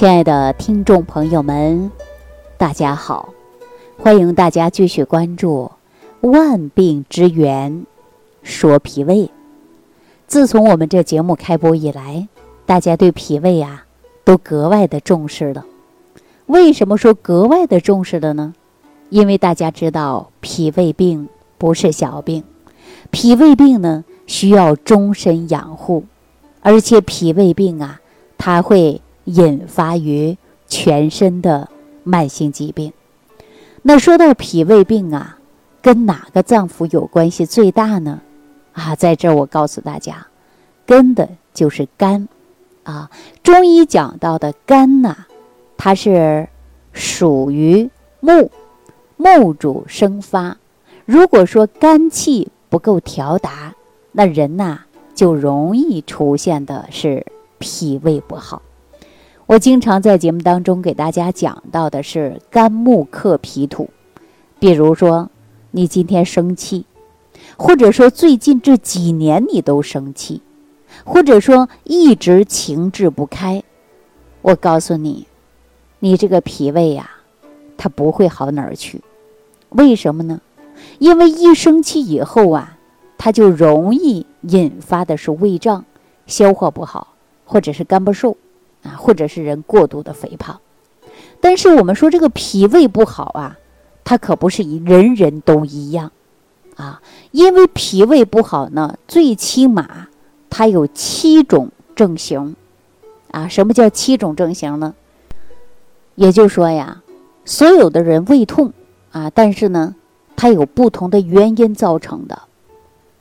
亲爱的听众朋友们，大家好！欢迎大家继续关注《万病之源说脾胃》。自从我们这节目开播以来，大家对脾胃啊都格外的重视了。为什么说格外的重视了呢？因为大家知道脾胃病不是小病，脾胃病呢需要终身养护，而且脾胃病啊，它会。引发于全身的慢性疾病。那说到脾胃病啊，跟哪个脏腑有关系最大呢？啊，在这儿我告诉大家，跟的就是肝。啊，中医讲到的肝呐，它是属于木，木主生发。如果说肝气不够调达，那人呐就容易出现的是脾胃不好。我经常在节目当中给大家讲到的是肝木克脾土，比如说你今天生气，或者说最近这几年你都生气，或者说一直情志不开，我告诉你，你这个脾胃呀，它不会好哪儿去。为什么呢？因为一生气以后啊，它就容易引发的是胃胀、消化不好，或者是肝不瘦。啊，或者是人过度的肥胖，但是我们说这个脾胃不好啊，它可不是人人都一样啊，因为脾胃不好呢，最起码它有七种症型啊。什么叫七种症型呢？也就是说呀，所有的人胃痛啊，但是呢，它有不同的原因造成的。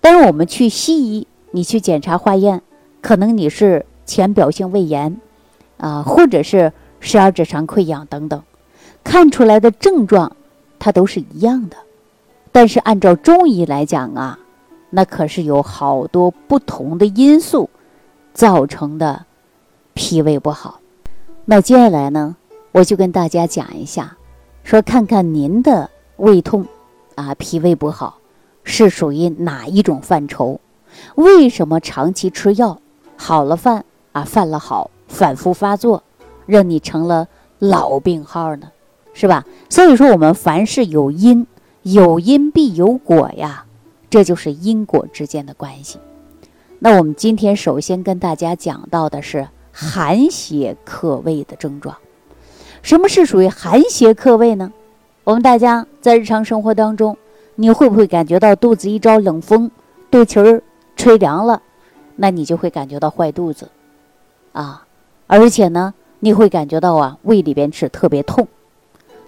但是我们去西医，你去检查化验，可能你是浅表性胃炎。啊，或者是十二指肠溃疡等等，看出来的症状，它都是一样的。但是按照中医来讲啊，那可是有好多不同的因素造成的脾胃不好。那接下来呢，我就跟大家讲一下，说看看您的胃痛啊，脾胃不好是属于哪一种范畴？为什么长期吃药好了犯啊，犯了好？反复发作，让你成了老病号呢，是吧？所以说，我们凡事有因，有因必有果呀，这就是因果之间的关系。那我们今天首先跟大家讲到的是寒邪克胃的症状。什么是属于寒邪克胃呢？我们大家在日常生活当中，你会不会感觉到肚子一招冷风，肚脐儿吹凉了，那你就会感觉到坏肚子，啊？而且呢，你会感觉到啊，胃里边是特别痛。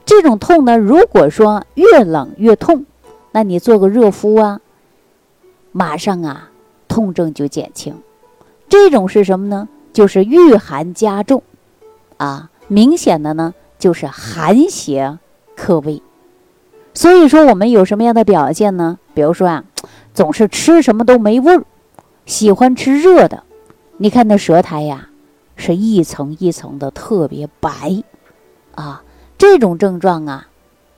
这种痛呢，如果说越冷越痛，那你做个热敷啊，马上啊，痛症就减轻。这种是什么呢？就是遇寒加重，啊，明显的呢就是寒邪克胃。所以说，我们有什么样的表现呢？比如说啊，总是吃什么都没味儿，喜欢吃热的，你看那舌苔呀。是一层一层的特别白，啊，这种症状啊，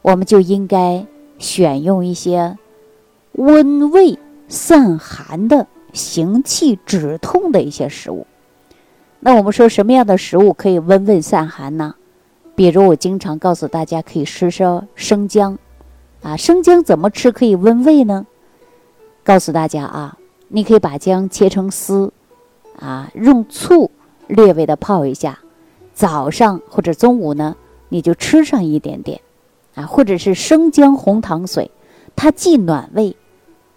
我们就应该选用一些温胃散寒的、行气止痛的一些食物。那我们说什么样的食物可以温胃散寒呢？比如我经常告诉大家，可以吃吃生姜，啊，生姜怎么吃可以温胃呢？告诉大家啊，你可以把姜切成丝，啊，用醋。略微的泡一下，早上或者中午呢，你就吃上一点点，啊，或者是生姜红糖水，它既暖胃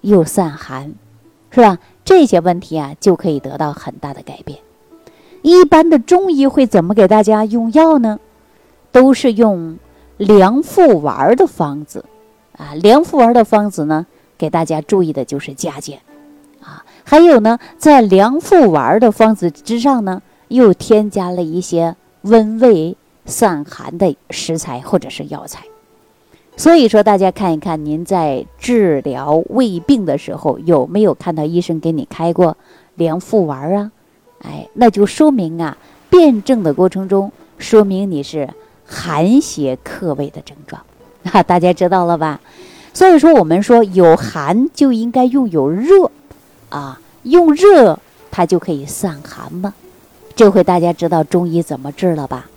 又散寒，是吧？这些问题啊就可以得到很大的改变。一般的中医会怎么给大家用药呢？都是用凉附丸的方子，啊，凉附丸的方子呢，给大家注意的就是加减，啊，还有呢，在凉附丸的方子之上呢。又添加了一些温胃散寒的食材或者是药材，所以说大家看一看，您在治疗胃病的时候有没有看到医生给你开过凉附丸啊？哎，那就说明啊，辩证的过程中说明你是寒邪克胃的症状啊，大家知道了吧？所以说我们说有寒就应该用有热啊，用热它就可以散寒嘛。这回大家知道中医怎么治了吧？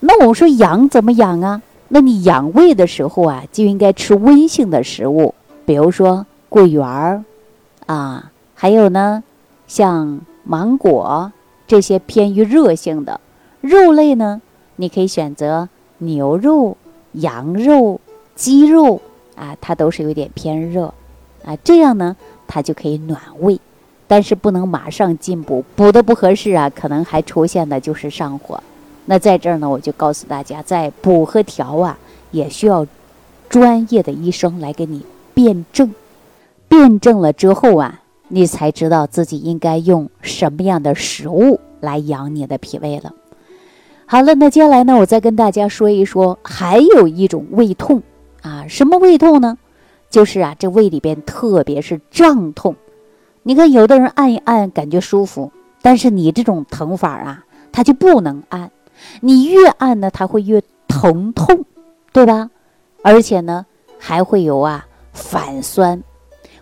那我们说养怎么养啊？那你养胃的时候啊，就应该吃温性的食物，比如说桂圆儿啊，还有呢，像芒果这些偏于热性的肉类呢，你可以选择牛肉、羊肉、鸡肉啊，它都是有点偏热啊，这样呢，它就可以暖胃，但是不能马上进补，补的不合适啊，可能还出现的就是上火。那在这儿呢，我就告诉大家，在补和调啊，也需要专业的医生来给你辩证。辩证了之后啊，你才知道自己应该用什么样的食物来养你的脾胃了。好了，那接下来呢，我再跟大家说一说，还有一种胃痛啊，什么胃痛呢？就是啊，这胃里边特别是胀痛。你看，有的人按一按感觉舒服，但是你这种疼法啊，他就不能按。你越按呢，他会越疼痛，对吧？而且呢，还会有啊反酸，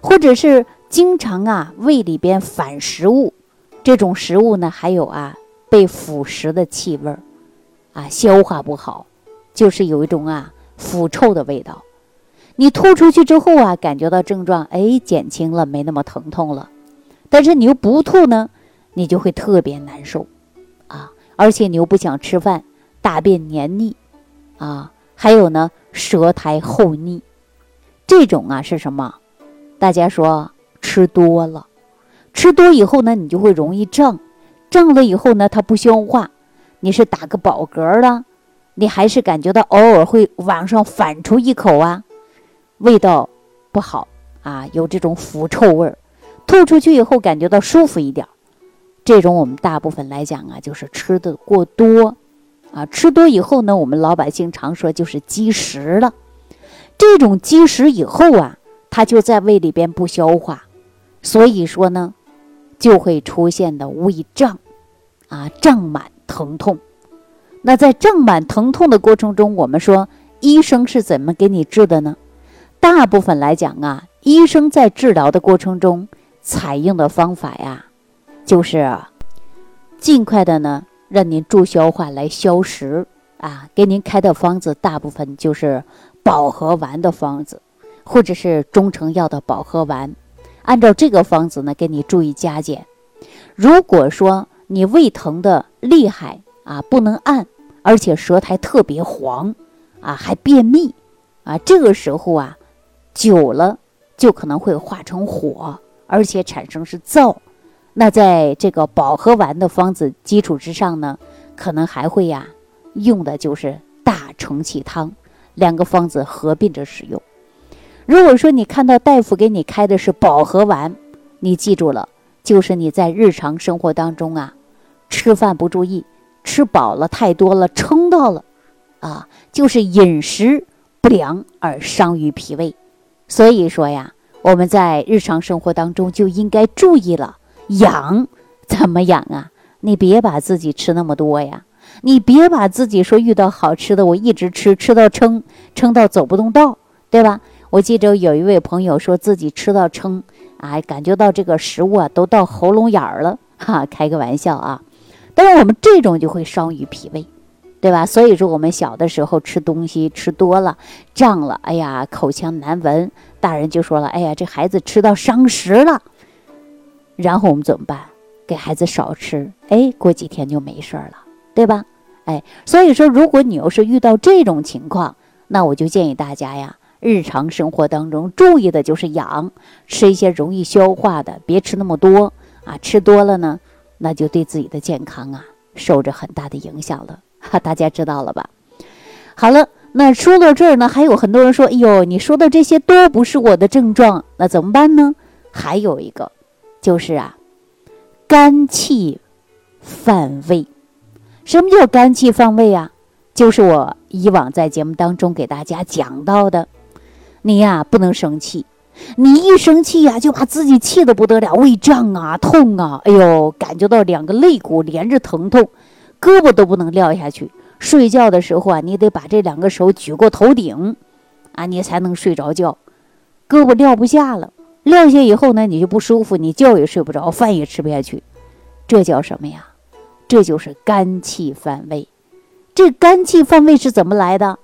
或者是经常啊胃里边反食物，这种食物呢还有啊被腐蚀的气味儿，啊消化不好，就是有一种啊腐臭的味道。你吐出去之后啊，感觉到症状哎减轻了，没那么疼痛了，但是你又不吐呢，你就会特别难受。啊而且你又不想吃饭，大便黏腻，啊，还有呢，舌苔厚腻，这种啊是什么？大家说吃多了，吃多以后呢，你就会容易胀，胀了以后呢，它不消化，你是打个饱嗝了，你还是感觉到偶尔会往上反出一口啊，味道不好啊，有这种腐臭味儿，吐出去以后感觉到舒服一点。这种我们大部分来讲啊，就是吃的过多，啊，吃多以后呢，我们老百姓常说就是积食了。这种积食以后啊，它就在胃里边不消化，所以说呢，就会出现的胃胀，啊，胀满疼痛。那在胀满疼痛的过程中，我们说医生是怎么给你治的呢？大部分来讲啊，医生在治疗的过程中采用的方法呀。就是尽快的呢，让您助消化来消食啊，给您开的方子大部分就是保和丸的方子，或者是中成药的保和丸。按照这个方子呢，给你注意加减。如果说你胃疼的厉害啊，不能按，而且舌苔特别黄啊，还便秘啊，这个时候啊，久了就可能会化成火，而且产生是燥。那在这个保和丸的方子基础之上呢，可能还会呀，用的就是大承气汤，两个方子合并着使用。如果说你看到大夫给你开的是保和丸，你记住了，就是你在日常生活当中啊，吃饭不注意，吃饱了太多了，撑到了，啊，就是饮食不良而伤于脾胃。所以说呀，我们在日常生活当中就应该注意了。养怎么养啊？你别把自己吃那么多呀！你别把自己说遇到好吃的，我一直吃，吃到撑，撑到走不动道，对吧？我记着有一位朋友说自己吃到撑，啊，感觉到这个食物啊都到喉咙眼儿了，哈，开个玩笑啊。但是我们这种就会伤于脾胃，对吧？所以说我们小的时候吃东西吃多了，胀了，哎呀，口腔难闻，大人就说了，哎呀，这孩子吃到伤食了。然后我们怎么办？给孩子少吃，哎，过几天就没事了，对吧？哎，所以说，如果你要是遇到这种情况，那我就建议大家呀，日常生活当中注意的就是养，吃一些容易消化的，别吃那么多啊，吃多了呢，那就对自己的健康啊受着很大的影响了。哈，大家知道了吧？好了，那说到这儿呢，还有很多人说，哎呦，你说的这些都不是我的症状，那怎么办呢？还有一个。就是啊，肝气犯胃。什么叫肝气犯胃啊？就是我以往在节目当中给大家讲到的，你呀不能生气，你一生气呀就把自己气得不得了，胃胀啊、痛啊，哎呦，感觉到两个肋骨连着疼痛，胳膊都不能撂下去。睡觉的时候啊，你得把这两个手举过头顶，啊，你才能睡着觉，胳膊撂不下了。撂下以后呢，你就不舒服，你觉也睡不着，饭也吃不下去，这叫什么呀？这就是肝气犯胃。这肝气犯胃是怎么来的？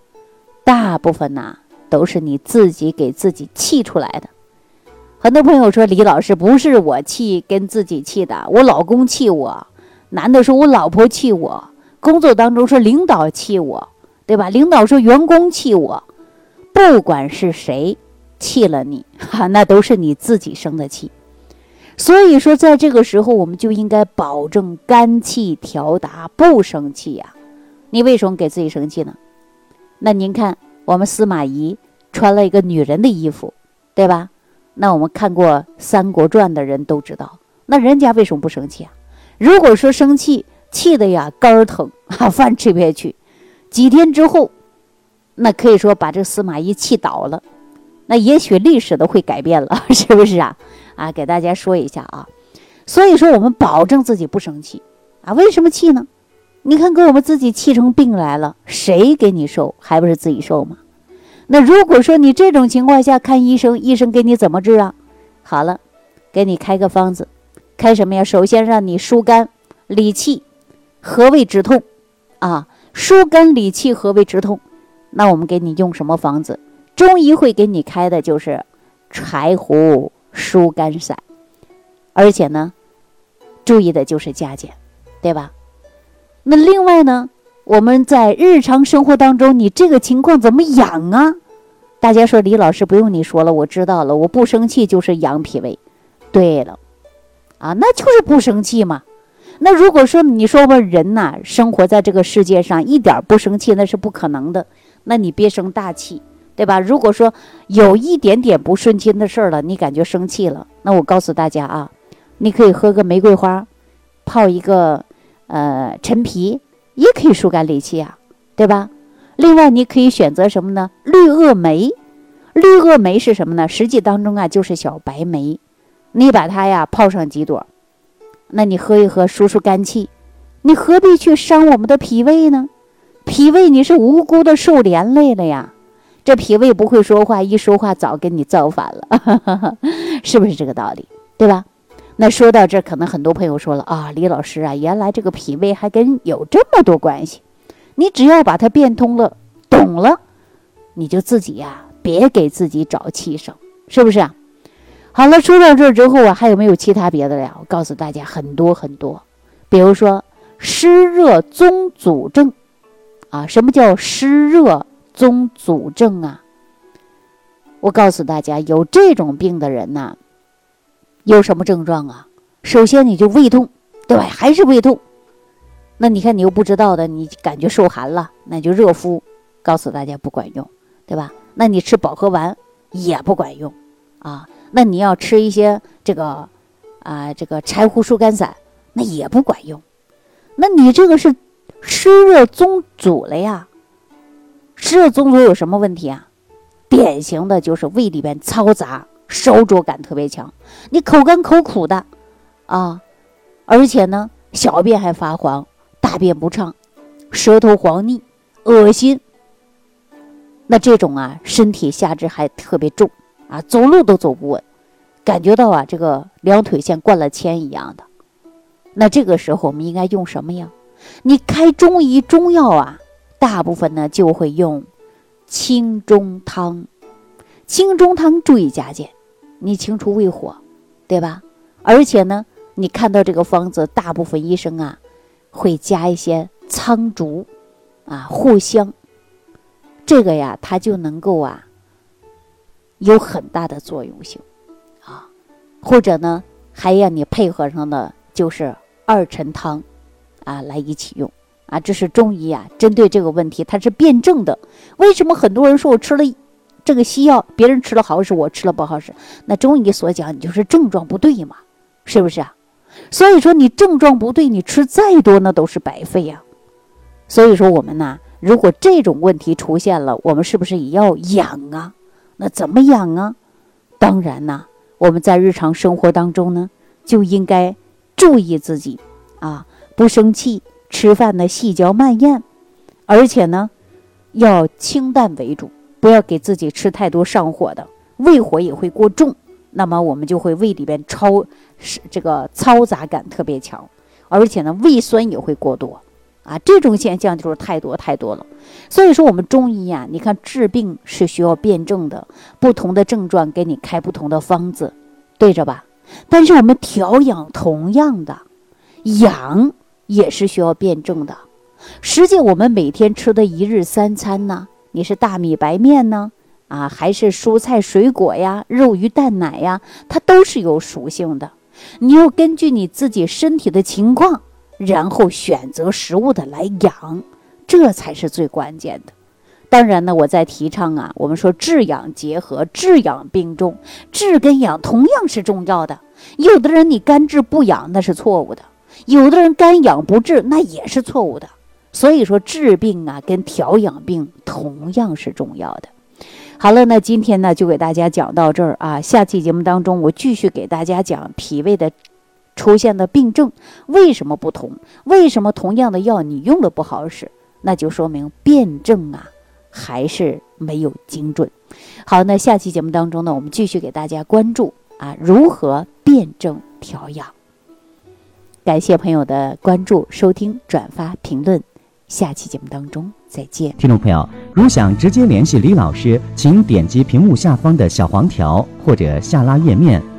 大部分呐都是你自己给自己气出来的。很多朋友说李老师不是我气跟自己气的，我老公气我，男的说我老婆气我，工作当中说领导气我，对吧？领导说员工气我，不管是谁气了你，哈，那都是你自己生的气。所以说，在这个时候，我们就应该保证肝气调达，不生气呀。你为什么给自己生气呢？那您看，我们司马懿穿了一个女人的衣服，对吧？那我们看过《三国传》的人都知道，那人家为什么不生气啊？如果说生气，气的呀肝儿疼，啊，饭吃不下去，几天之后，那可以说把这司马懿气倒了，那也许历史都会改变了，是不是啊？啊，给大家说一下啊。所以说，我们保证自己不生气啊。为什么气呢？你看，给我们自己气成病来了，谁给你受？还不是自己受吗？那如果说你这种情况下看医生，医生给你怎么治啊？好了，给你开个方子，开什么呀？首先让你疏肝理气，和胃止痛，啊，疏肝理气，和胃止痛。那我们给你用什么方子？中医会给你开的就是柴胡疏肝散，而且呢，注意的就是加减，对吧？那另外呢，我们在日常生活当中，你这个情况怎么养啊？大家说李老师不用你说了，我知道了，我不生气就是养脾胃。对了，啊，那就是不生气嘛。那如果说你说我人呐，生活在这个世界上一点不生气那是不可能的，那你别生大气，对吧？如果说有一点点不顺心的事儿了，你感觉生气了，那我告诉大家啊，你可以喝个玫瑰花，泡一个。呃，陈皮也可以疏肝理气啊，对吧？另外，你可以选择什么呢？绿萼梅，绿萼梅是什么呢？实际当中啊，就是小白梅，你把它呀泡上几朵，那你喝一喝，疏疏肝气。你何必去伤我们的脾胃呢？脾胃你是无辜的受连累了呀。这脾胃不会说话，一说话早跟你造反了，是不是这个道理？对吧？那说到这，可能很多朋友说了啊，李老师啊，原来这个脾胃还跟有这么多关系。你只要把它变通了、懂了，你就自己呀，别给自己找气生，是不是啊？好了，说到这儿之后啊，还有没有其他别的呀？我告诉大家很多很多，比如说湿热综阻症啊，什么叫湿热综阻症啊？我告诉大家，有这种病的人呢。有什么症状啊？首先你就胃痛，对吧？还是胃痛。那你看你又不知道的，你感觉受寒了，那就热敷。告诉大家不管用，对吧？那你吃保和丸也不管用啊。那你要吃一些这个啊这个柴胡疏肝散，那也不管用。那你这个是湿热中阻了呀？湿热中阻有什么问题啊？典型的就是胃里边嘈杂。烧灼感特别强，你口干口苦的，啊，而且呢，小便还发黄，大便不畅，舌头黄腻，恶心。那这种啊，身体下肢还特别重啊，走路都走不稳，感觉到啊，这个两腿像灌了铅一样的。那这个时候我们应该用什么呀？你开中医中药啊，大部分呢就会用清中汤，清中汤注意加减。你清除胃火，对吧？而且呢，你看到这个方子，大部分医生啊会加一些苍竹啊藿香，这个呀，它就能够啊有很大的作用性啊。或者呢，还要你配合上的就是二陈汤啊来一起用啊。这是中医啊，针对这个问题，它是辩证的。为什么很多人说我吃了？这个西药别人吃了好使，我吃了不好使。那中医所讲，你就是症状不对嘛，是不是啊？所以说你症状不对，你吃再多那都是白费呀。所以说我们呢，如果这种问题出现了，我们是不是也要养啊？那怎么养啊？当然呢，我们在日常生活当中呢，就应该注意自己啊，不生气，吃饭呢细嚼慢咽，而且呢，要清淡为主。不要给自己吃太多上火的，胃火也会过重，那么我们就会胃里边超是这个嘈杂感特别强，而且呢胃酸也会过多，啊，这种现象就是太多太多了。所以说，我们中医呀，你看治病是需要辩证的，不同的症状给你开不同的方子，对着吧？但是我们调养同样的，养也是需要辩证的。实际我们每天吃的一日三餐呢，你是大米白面呢，啊，还是蔬菜水果呀、肉鱼蛋奶呀，它都是有属性的。你要根据你自己身体的情况，然后选择食物的来养，这才是最关键的。当然呢，我在提倡啊，我们说治养结合，治养并重，治跟养同样是重要的。有的人你干治不养，那是错误的；有的人干养不治，那也是错误的。所以说治病啊，跟调养病同样是重要的。好了，那今天呢就给大家讲到这儿啊。下期节目当中，我继续给大家讲脾胃的出现的病症为什么不同？为什么同样的药你用了不好使？那就说明辩证啊还是没有精准。好，那下期节目当中呢，我们继续给大家关注啊如何辩证调养。感谢朋友的关注、收听、转发、评论。下期节目当中再见，听众朋友，如想直接联系李老师，请点击屏幕下方的小黄条，或者下拉页面